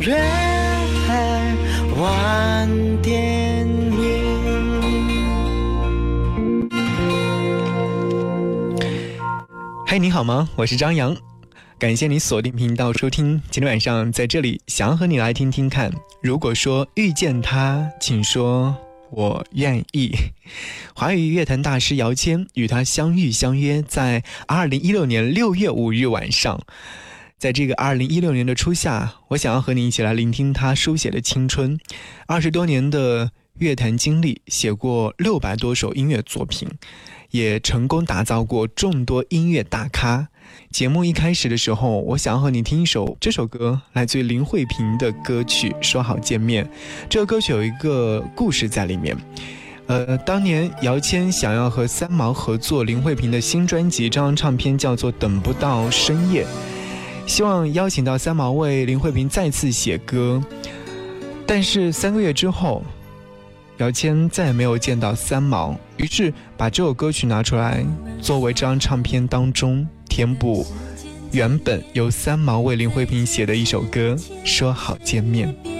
月晚电影。嗨，你好吗？我是张扬，感谢你锁定频道收听。今天晚上在这里，想要和你来听听看。如果说遇见他，请说我愿意。华语乐坛大师姚谦与他相遇相约在二零一六年六月五日晚上。在这个二零一六年的初夏，我想要和你一起来聆听他书写的青春。二十多年的乐坛经历，写过六百多首音乐作品，也成功打造过众多音乐大咖。节目一开始的时候，我想要和你听一首这首歌，来自于林慧萍的歌曲《说好见面》。这个歌曲有一个故事在里面。呃，当年姚谦想要和三毛合作林慧萍的新专辑，这张唱片叫做《等不到深夜》。希望邀请到三毛为林慧萍再次写歌，但是三个月之后，姚谦再也没有见到三毛，于是把这首歌曲拿出来作为这张唱片当中填补原本由三毛为林慧萍写的一首歌，说好见面。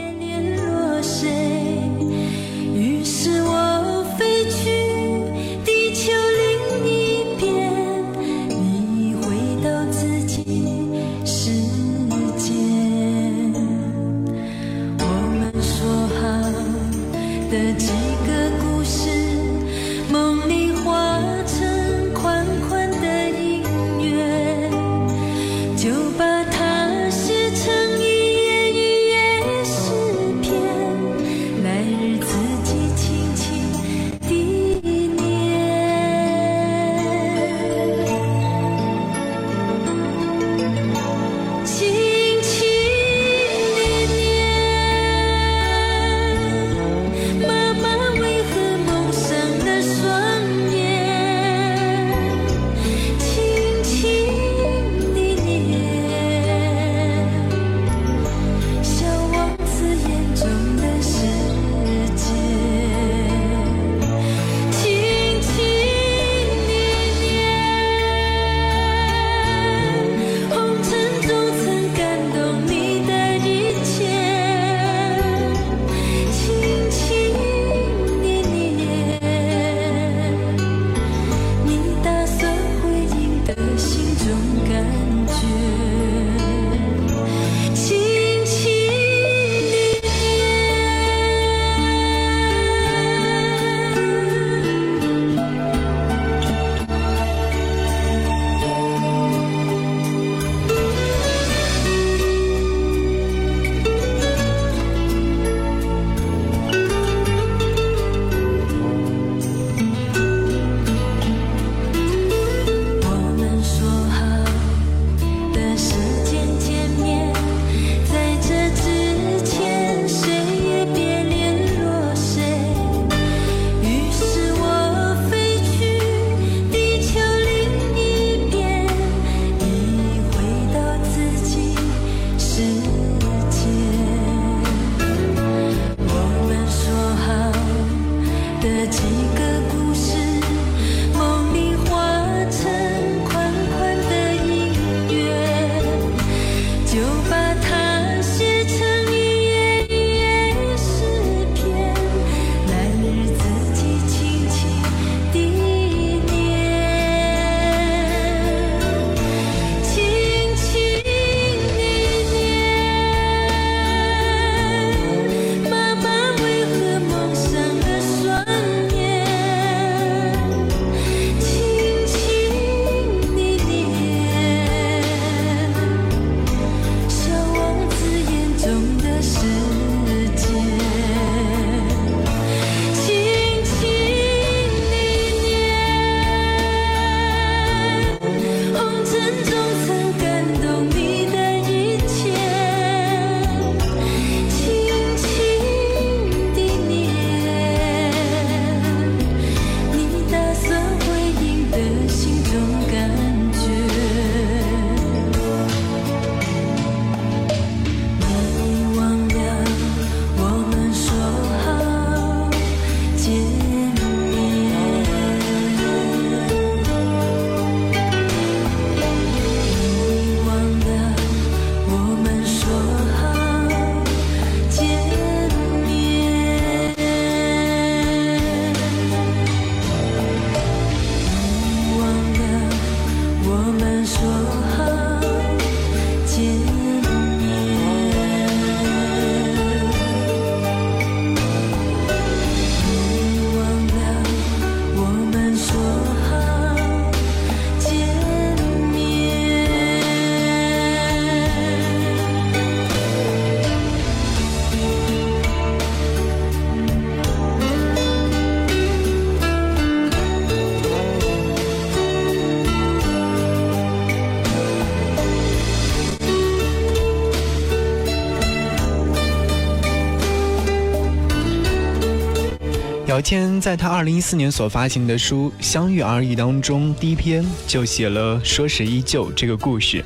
在他二零一四年所发行的书《相遇而已》当中，第一篇就写了“说时依旧”这个故事。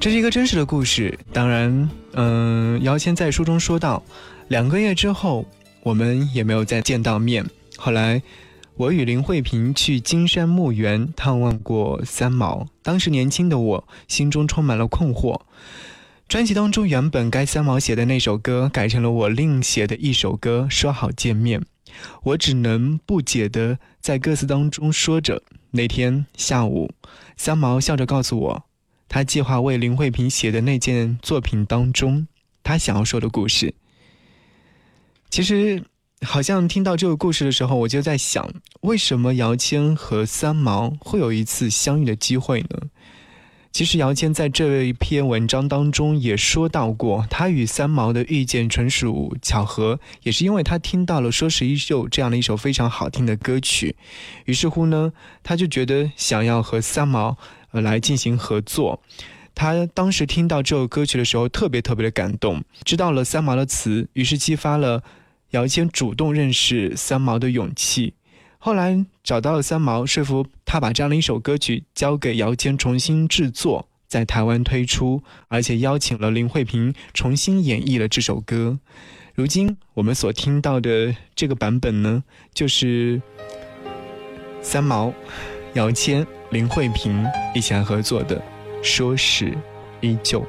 这是一个真实的故事。当然，嗯，姚谦在书中说到，两个月之后，我们也没有再见到面。后来，我与林慧萍去金山墓园探望过三毛。当时年轻的我，心中充满了困惑。专辑当中原本该三毛写的那首歌，改成了我另写的一首歌。说好见面，我只能不解的在歌词当中说着。那天下午，三毛笑着告诉我，他计划为林慧萍写的那件作品当中，他想要说的故事。其实，好像听到这个故事的时候，我就在想，为什么姚谦和三毛会有一次相遇的机会呢？其实姚谦在这一篇文章当中也说到过，他与三毛的遇见纯属巧合，也是因为他听到了《说时依旧》这样的一首非常好听的歌曲，于是乎呢，他就觉得想要和三毛来进行合作。他当时听到这首歌曲的时候，特别特别的感动，知道了三毛的词，于是激发了姚谦主动认识三毛的勇气。后来找到了三毛，说服他把这样的一首歌曲交给姚谦重新制作，在台湾推出，而且邀请了林慧萍重新演绎了这首歌。如今我们所听到的这个版本呢，就是三毛、姚谦、林慧萍一起来合作的《说时依旧》。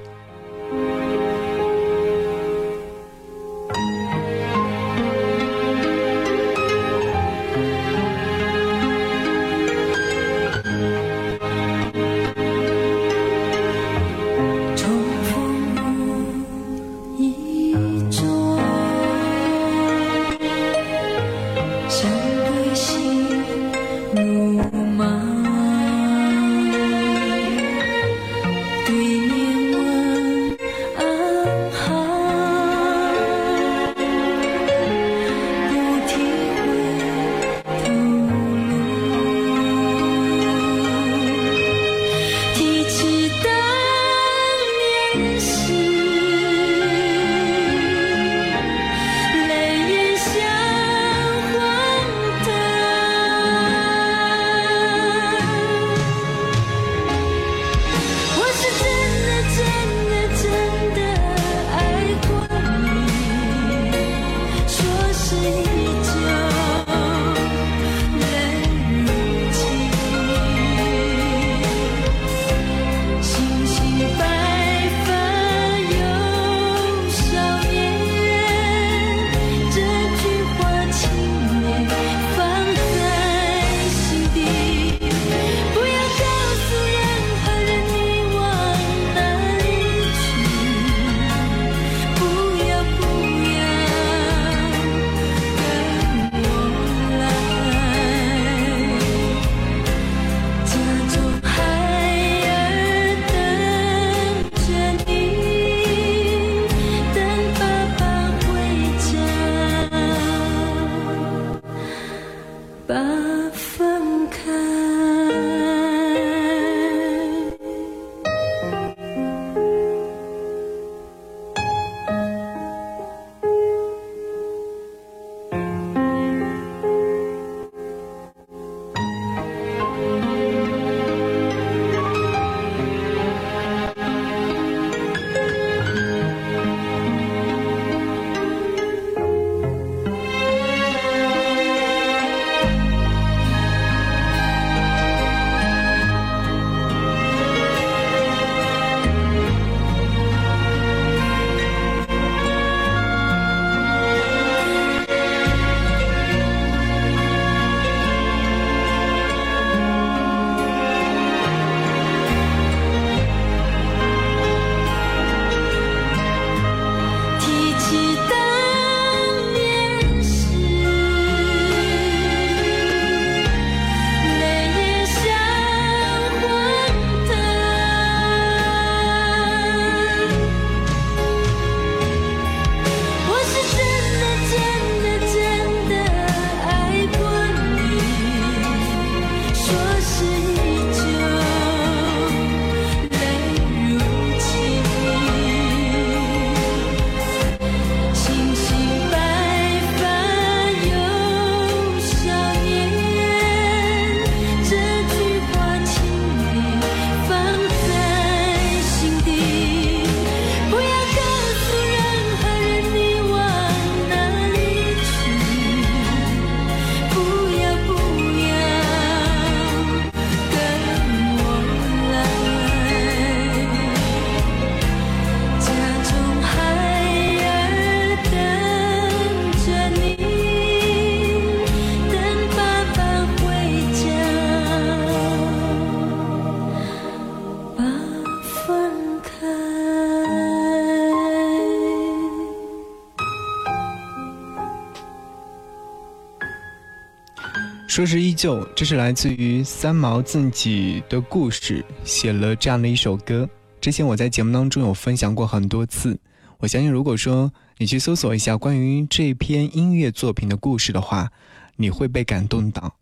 说是依旧，这是来自于三毛自己的故事，写了这样的一首歌。之前我在节目当中有分享过很多次。我相信，如果说你去搜索一下关于这篇音乐作品的故事的话，你会被感动到。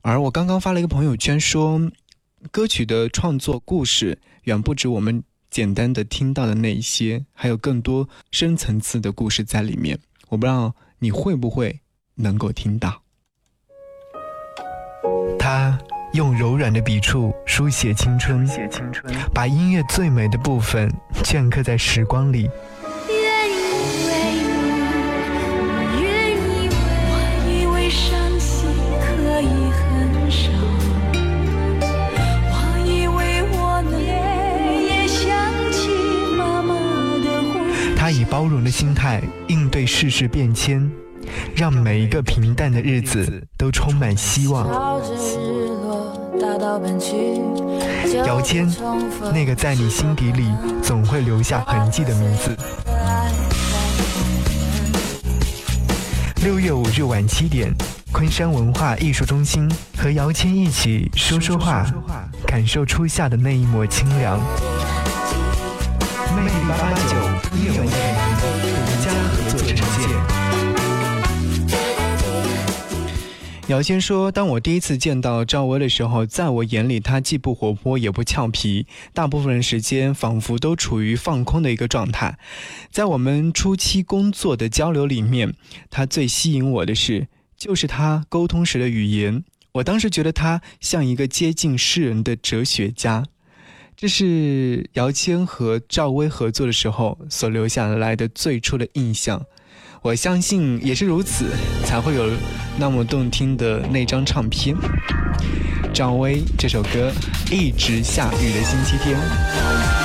而我刚刚发了一个朋友圈说，歌曲的创作故事远不止我们简单的听到的那一些，还有更多深层次的故事在里面。我不知道你会不会能够听到。他用柔软的笔触书写青春，把音乐最美的部分镌刻在时光里。他以包容的心态应对世事变迁。让每一个平淡的日子都充满希望。姚谦，那个在你心底里总会留下痕迹的名字。六月五日晚七点，昆山文化艺术中心和姚谦一起说说话，感受初夏的那一抹清凉。魅力八八九姚谦说：“当我第一次见到赵薇的时候，在我眼里，她既不活泼也不俏皮，大部分时间仿佛都处于放空的一个状态。在我们初期工作的交流里面，她最吸引我的是，就是她沟通时的语言。我当时觉得她像一个接近诗人的哲学家。这是姚谦和赵薇合作的时候所留下来的最初的印象。”我相信也是如此，才会有那么动听的那张唱片。赵薇这首歌，一直下雨的星期天。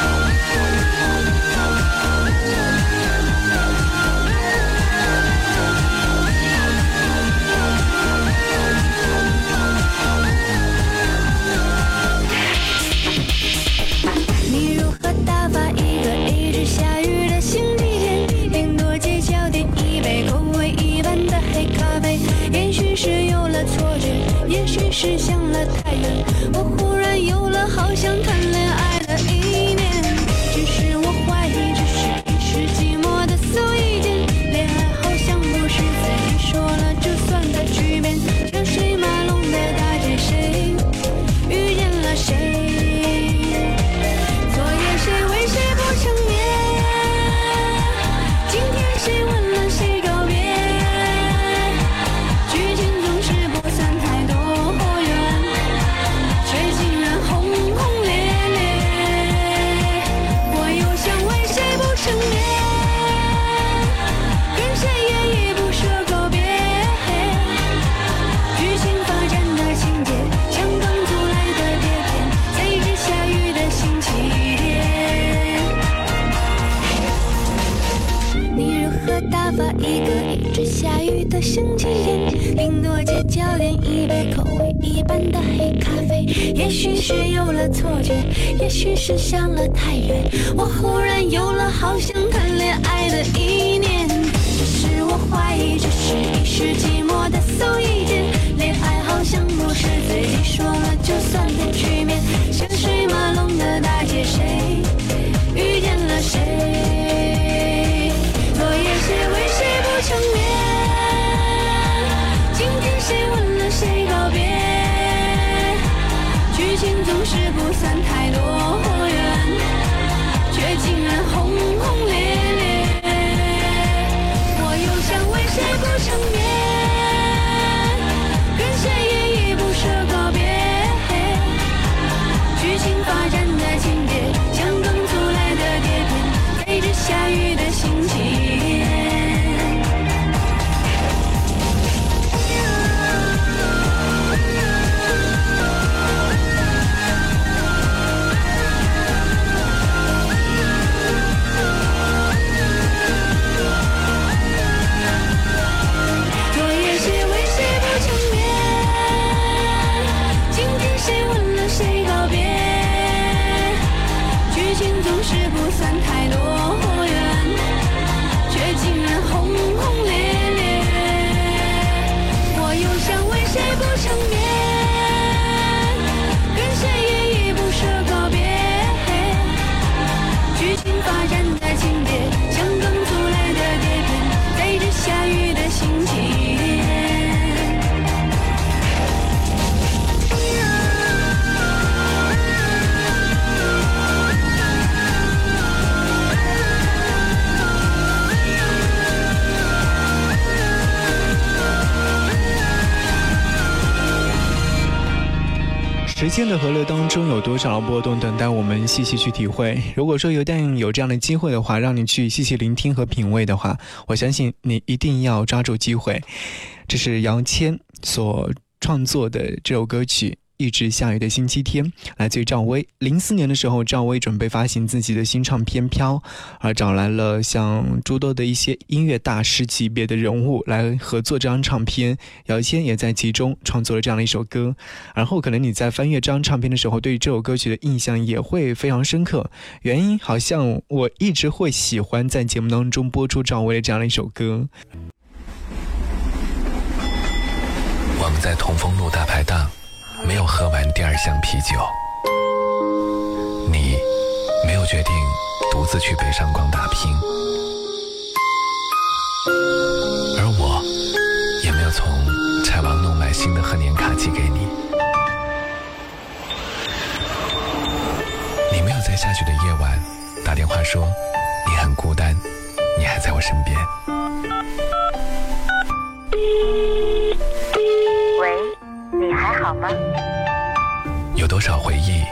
是有了错觉，也许是想了太远，我忽然有了好想谈恋爱的意念。只是我怀疑，这是一时寂寞的馊意见。恋爱好像不是自己说了就算的局面。车水马龙的大街，谁遇见了谁？落叶谁为情总是不算太多远，却竟然轰轰烈细细去体会。如果说一旦有这样的机会的话，让你去细细聆听和品味的话，我相信你一定要抓住机会。这是杨千所创作的这首歌曲。一直下雨的星期天，来自于赵薇。零四年的时候，赵薇准备发行自己的新唱片《飘》，而找来了像诸多的一些音乐大师级别的人物来合作这张唱片。姚谦也在其中创作了这样的一首歌。然后，可能你在翻阅这张唱片的时候，对于这首歌曲的印象也会非常深刻。原因好像我一直会喜欢在节目当中播出赵薇的这样的一首歌。我们在同丰路大排档。没有喝完第二箱啤酒，你没有决定独自去北上广打拼，而我也没有从柴王弄来新的贺年卡寄给你。你没有在下雪的夜晚打电话说你很孤单，你还在我身边。喂好吗？有多少回忆，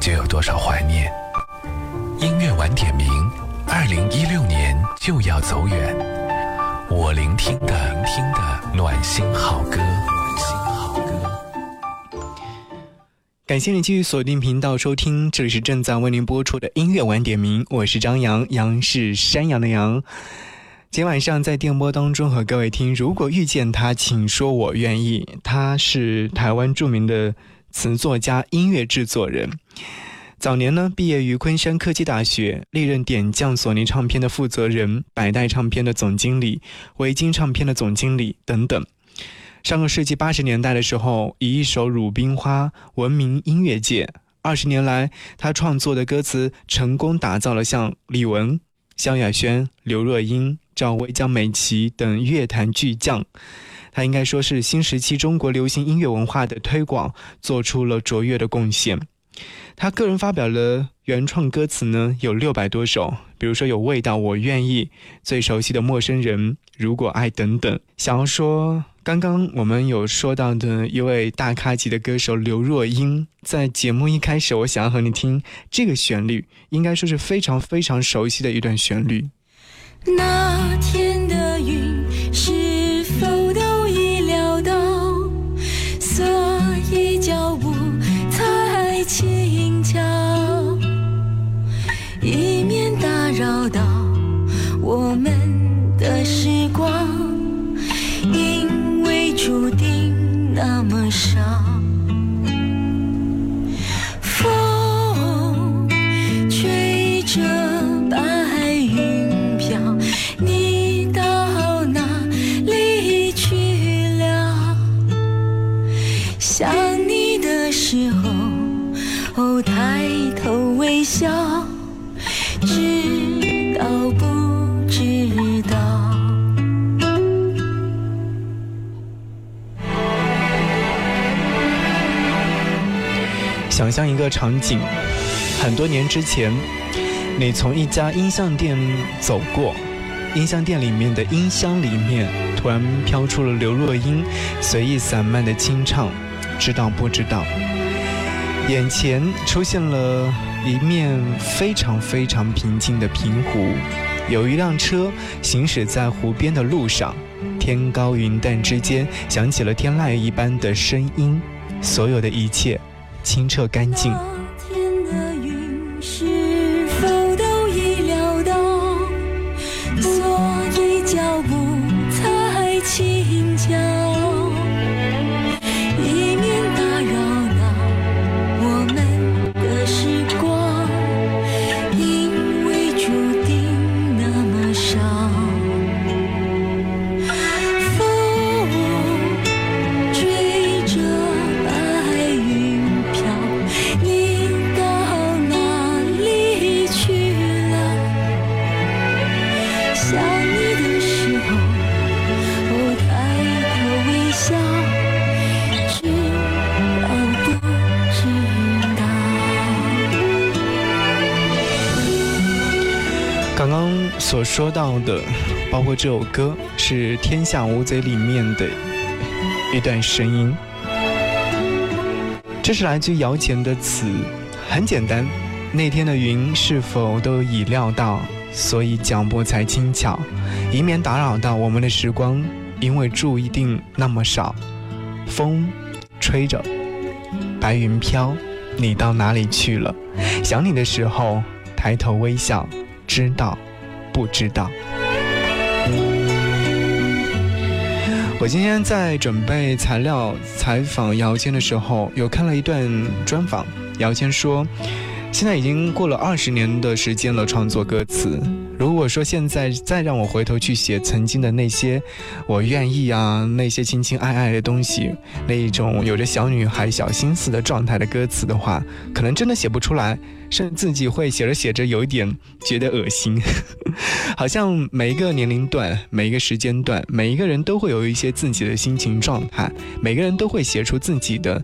就有多少怀念。音乐晚点名，二零一六年就要走远。我聆听的听的暖心好歌，暖心好歌。感谢你继续锁定频道收听，这里是正在为您播出的音乐晚点名，我是张扬，杨是山羊的羊。今晚上在电波当中和各位听，如果遇见他，请说我愿意。他是台湾著名的词作家、音乐制作人。早年呢，毕业于昆山科技大学，历任点将索尼唱片的负责人、百代唱片的总经理、维京唱片的总经理等等。上个世纪八十年代的时候，以一首《鲁冰花》闻名音乐界。二十年来，他创作的歌词成功打造了像李玟、萧亚轩、刘若英。赵薇、江美琪等乐坛巨匠，他应该说是新时期中国流行音乐文化的推广做出了卓越的贡献。他个人发表了原创歌词呢，有六百多首，比如说有《味道》《我愿意》最熟悉的《陌生人》《如果爱》等等。想要说，刚刚我们有说到的一位大咖级的歌手刘若英，在节目一开始，我想要和你听这个旋律，应该说是非常非常熟悉的一段旋律。那天的云是否都已料到，所以脚步才轻巧，以免打扰到我们的时光，因为注定想象一个场景，很多年之前，你从一家音像店走过，音像店里面的音箱里面突然飘出了刘若英随意散漫的清唱，知道不知道？眼前出现了。一面非常非常平静的平湖，有一辆车行驶在湖边的路上，天高云淡之间响起了天籁一般的声音，所有的一切清澈干净。说到的，包括这首歌是《天下无贼》里面的一段声音。这是来自姚谦的词，很简单。那天的云是否都已料到，所以脚步才轻巧，以免打扰到我们的时光，因为注定那么少。风吹着，白云飘，你到哪里去了？想你的时候，抬头微笑，知道不知道？我今天在准备材料采访姚谦的时候，有看了一段专访。姚谦说，现在已经过了二十年的时间了，创作歌词。如果说现在再让我回头去写曾经的那些，我愿意啊，那些亲亲爱爱的东西，那一种有着小女孩小心思的状态的歌词的话，可能真的写不出来，甚至自己会写着写着有一点觉得恶心。好像每一个年龄段、每一个时间段，每一个人都会有一些自己的心情状态，每个人都会写出自己的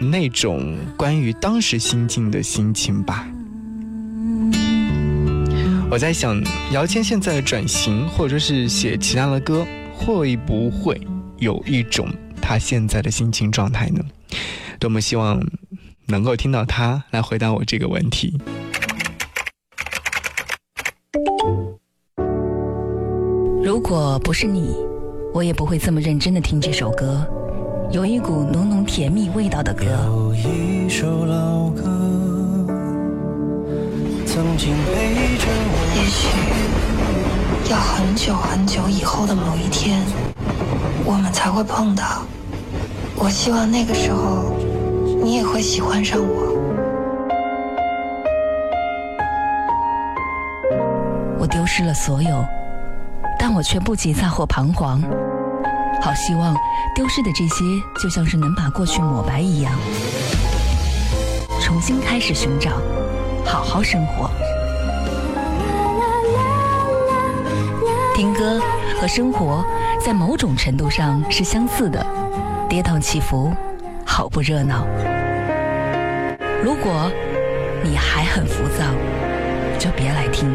那种关于当时心境的心情吧。我在想，姚谦现在转型，或者是写其他的歌，会不会有一种他现在的心情状态呢？多么希望能够听到他来回答我这个问题。如果不是你，我也不会这么认真的听这首歌，有一股浓浓甜蜜味道的歌。有一首老歌，曾经陪着我。也许要很久很久以后的某一天，我们才会碰到。我希望那个时候，你也会喜欢上我。我丢失了所有，但我却不急躁或彷徨。好希望丢失的这些，就像是能把过去抹白一样，重新开始寻找，好好生活。听歌和生活在某种程度上是相似的，跌宕起伏，好不热闹。如果你还很浮躁，就别来听。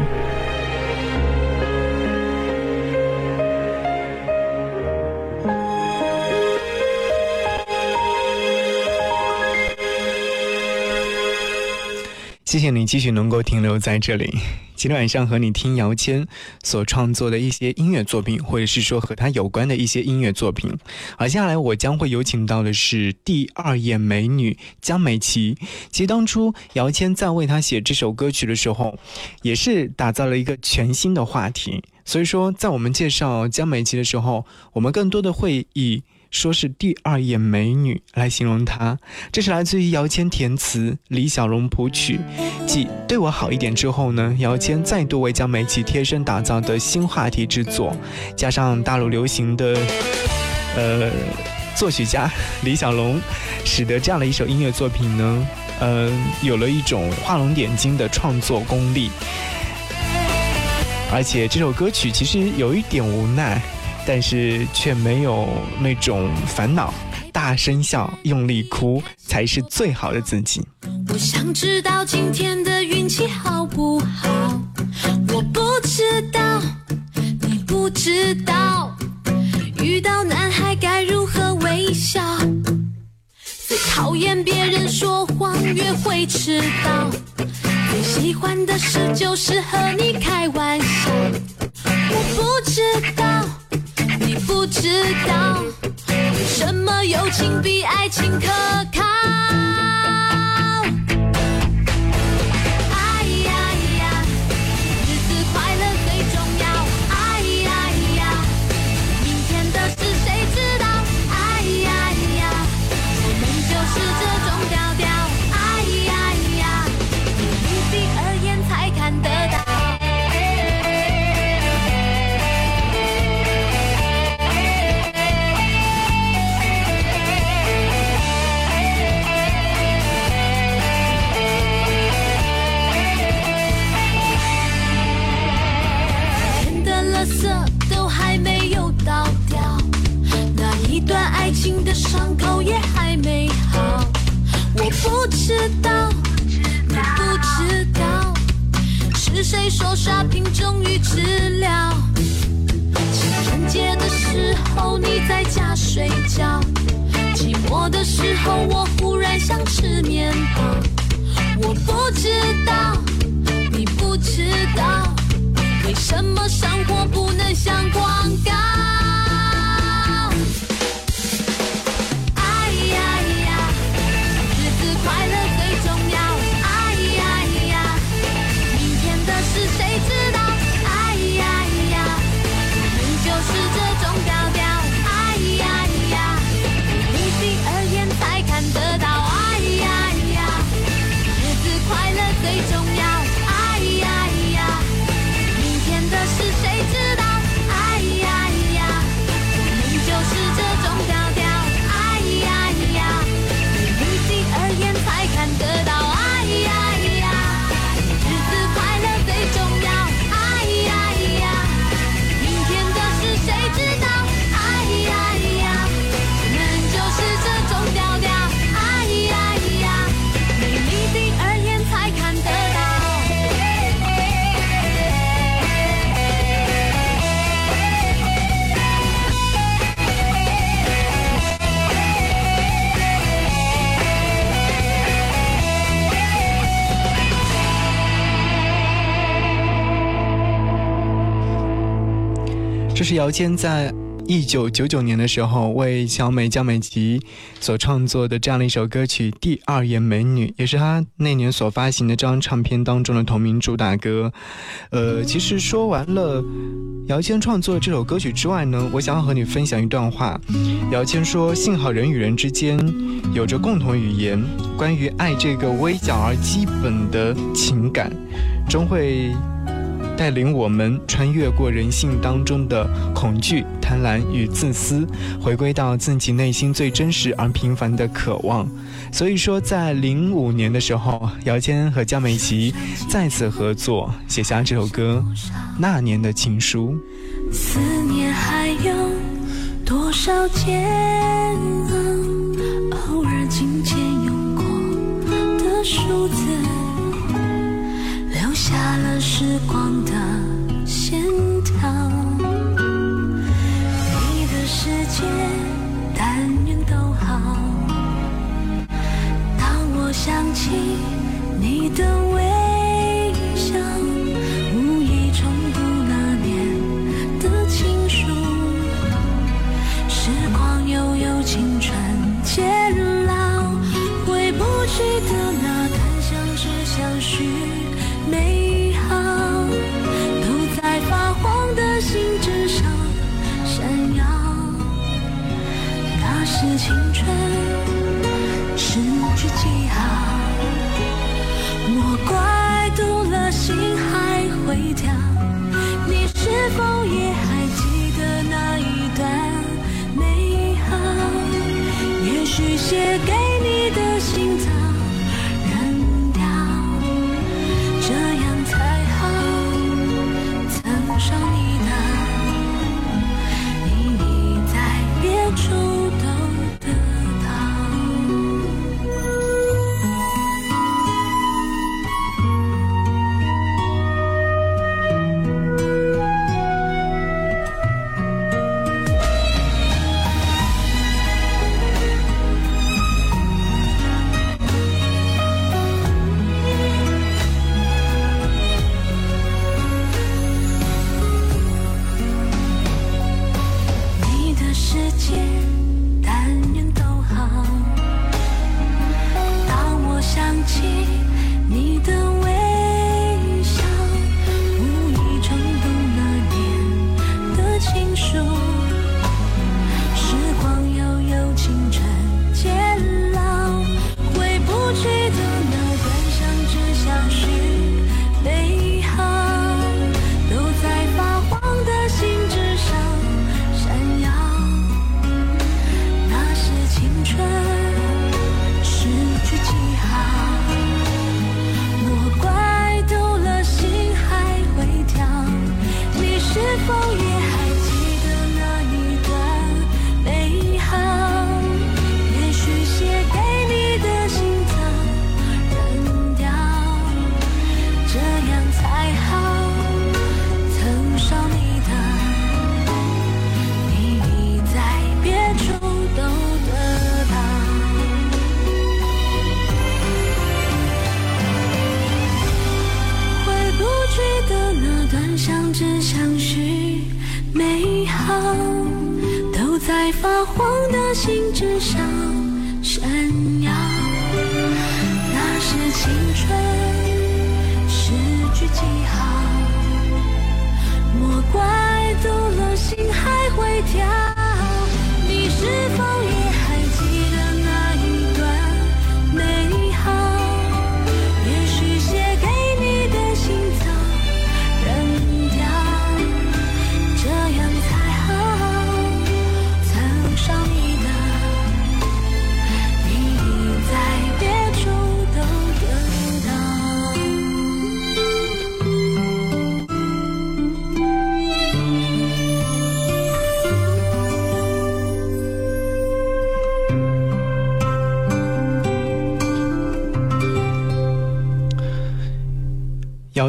谢谢你继续能够停留在这里。今天晚上和你听姚谦所创作的一些音乐作品，或者是说和他有关的一些音乐作品。而接下来我将会有请到的是第二眼美女江美琪。其实当初姚谦在为她写这首歌曲的时候，也是打造了一个全新的话题。所以说，在我们介绍江美琪的时候，我们更多的会以。说是第二眼美女来形容她，这是来自于姚谦填词，李小龙谱曲。继对我好一点之后呢，姚谦再度为江美琪贴身打造的新话题之作，加上大陆流行的，呃，作曲家李小龙，使得这样的一首音乐作品呢，呃，有了一种画龙点睛的创作功力。而且这首歌曲其实有一点无奈。但是却没有那种烦恼，大声笑，用力哭，才是最好的自己。我想知道今天的运气好不好？我不知道，你不知道，遇到男孩该如何微笑？最讨厌别人说谎，约会迟到，最喜欢的事就是和你开玩笑。我不知道。不知道，什么友情比爱情可靠。知道，你不知道，是谁说刷屏终于治疗？情人节的时候你在家睡觉，寂寞的时候我忽然想吃面包。我不知道，你不知道，为什么生活不能像广告？这是姚谦在一九九九年的时候为小美江美琪所创作的这样的一首歌曲《第二眼美女》，也是他那年所发行的这张唱片当中的同名主打歌。呃，其实说完了姚谦创作这首歌曲之外呢，我想要和你分享一段话。姚谦说：“幸好人与人之间有着共同语言，关于爱这个微小而基本的情感，终会。”带领我们穿越过人性当中的恐惧、贪婪与自私，回归到自己内心最真实而平凡的渴望。所以说，在零五年的时候，姚谦和江美琪再次合作，写下这首歌《那年的情书》。思念还有多少煎熬？偶尔琴键用过的数字，下了时光的线条。你的世界，但愿都好。当我想起你的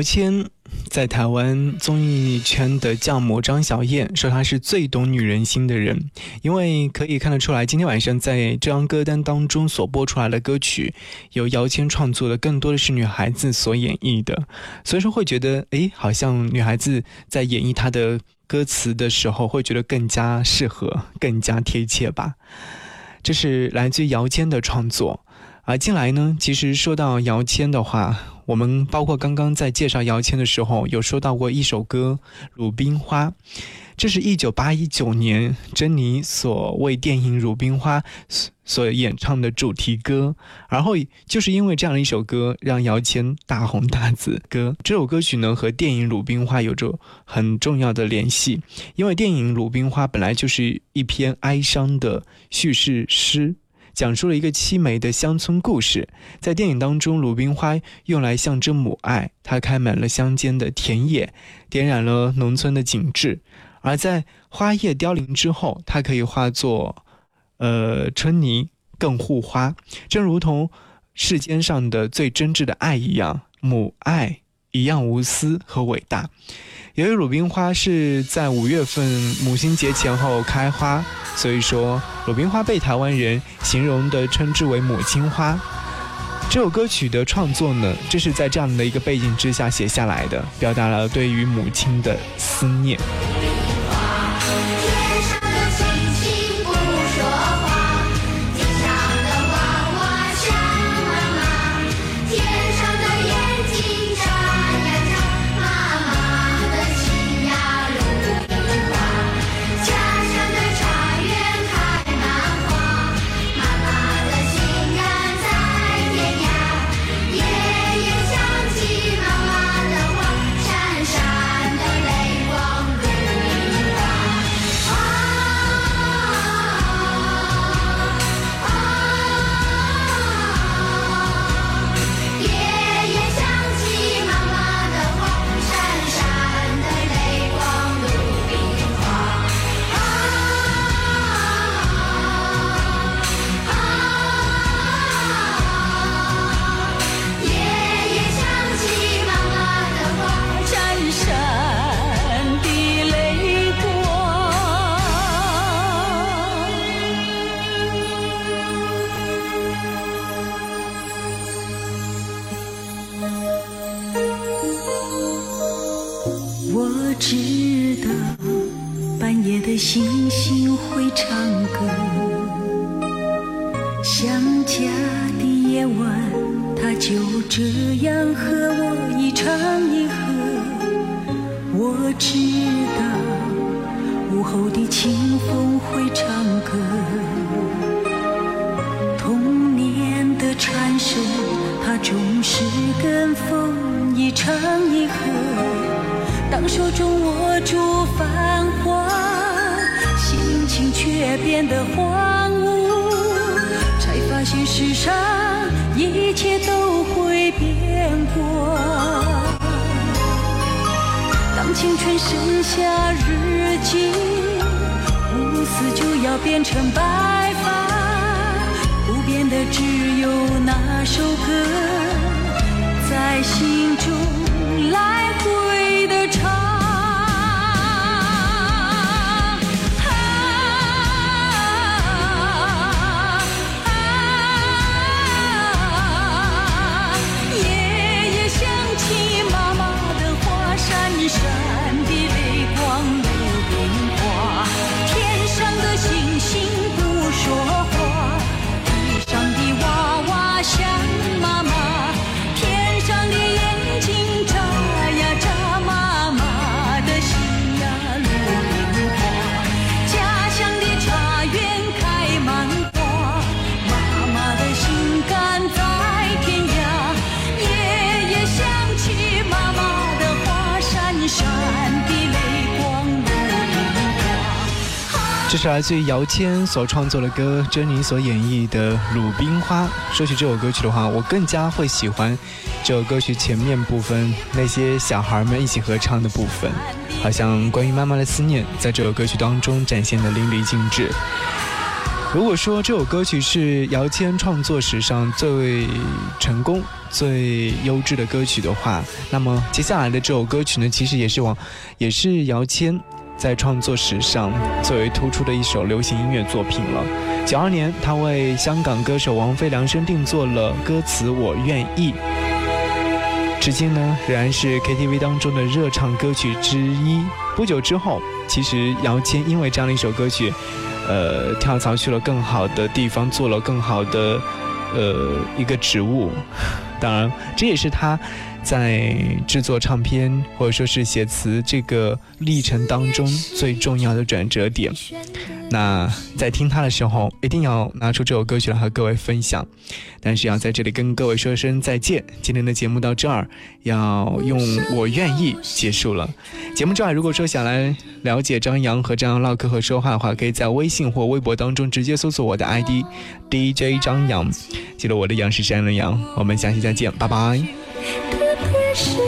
谦在台湾综艺圈的教母张小燕说她是最懂女人心的人，因为可以看得出来，今天晚上在这张歌单当中所播出来的歌曲，由姚谦创作的更多的是女孩子所演绎的，所以说会觉得，诶，好像女孩子在演绎她的歌词的时候，会觉得更加适合，更加贴切吧。这是来自姚谦的创作。而进来呢，其实说到姚谦的话，我们包括刚刚在介绍姚谦的时候，有说到过一首歌《鲁冰花》，这是一九八一九年珍妮所为电影《鲁冰花》所所演唱的主题歌。然后就是因为这样的一首歌，让姚谦大红大紫。歌这首歌曲呢，和电影《鲁冰花》有着很重要的联系，因为电影《鲁冰花》本来就是一篇哀伤的叙事诗。讲述了一个凄美的乡村故事。在电影当中，鲁冰花用来象征母爱，它开满了乡间的田野，点染了农村的景致。而在花叶凋零之后，它可以化作，呃，春泥更护花，正如同世间上的最真挚的爱一样，母爱一样无私和伟大。由于鲁冰花是在五月份母亲节前后开花，所以说鲁冰花被台湾人形容的称之为母亲花。这首歌曲的创作呢，这是在这样的一个背景之下写下来的，表达了对于母亲的思念。是来自于姚谦所创作的歌，珍妮所演绎的《鲁冰花》。说起这首歌曲的话，我更加会喜欢这首歌曲前面部分那些小孩们一起合唱的部分，好像关于妈妈的思念，在这首歌曲当中展现的淋漓尽致。如果说这首歌曲是姚谦创作史上最成功、最优质的歌曲的话，那么接下来的这首歌曲呢，其实也是往，也是姚谦在创作史上最为突出的一首流行音乐作品了。九二年，他为香港歌手王菲量身定做了歌词《我愿意》，至今呢仍然是 KTV 当中的热唱歌曲之一。不久之后，其实姚谦因为这样的一首歌曲。呃，跳槽去了更好的地方，做了更好的呃一个职务。当然，这也是他在制作唱片或者说是写词这个历程当中最重要的转折点。那在听他的时候，一定要拿出这首歌曲来和各位分享。但是要在这里跟各位说声再见。今天的节目到这儿，要用我愿意结束了。节目之外，如果说想来了解张扬和张扬唠嗑和说话的话，可以在微信或微博当中直接搜索我的 ID DJ 张扬，记得我的杨是山的杨。我们下期再见，拜拜。特别是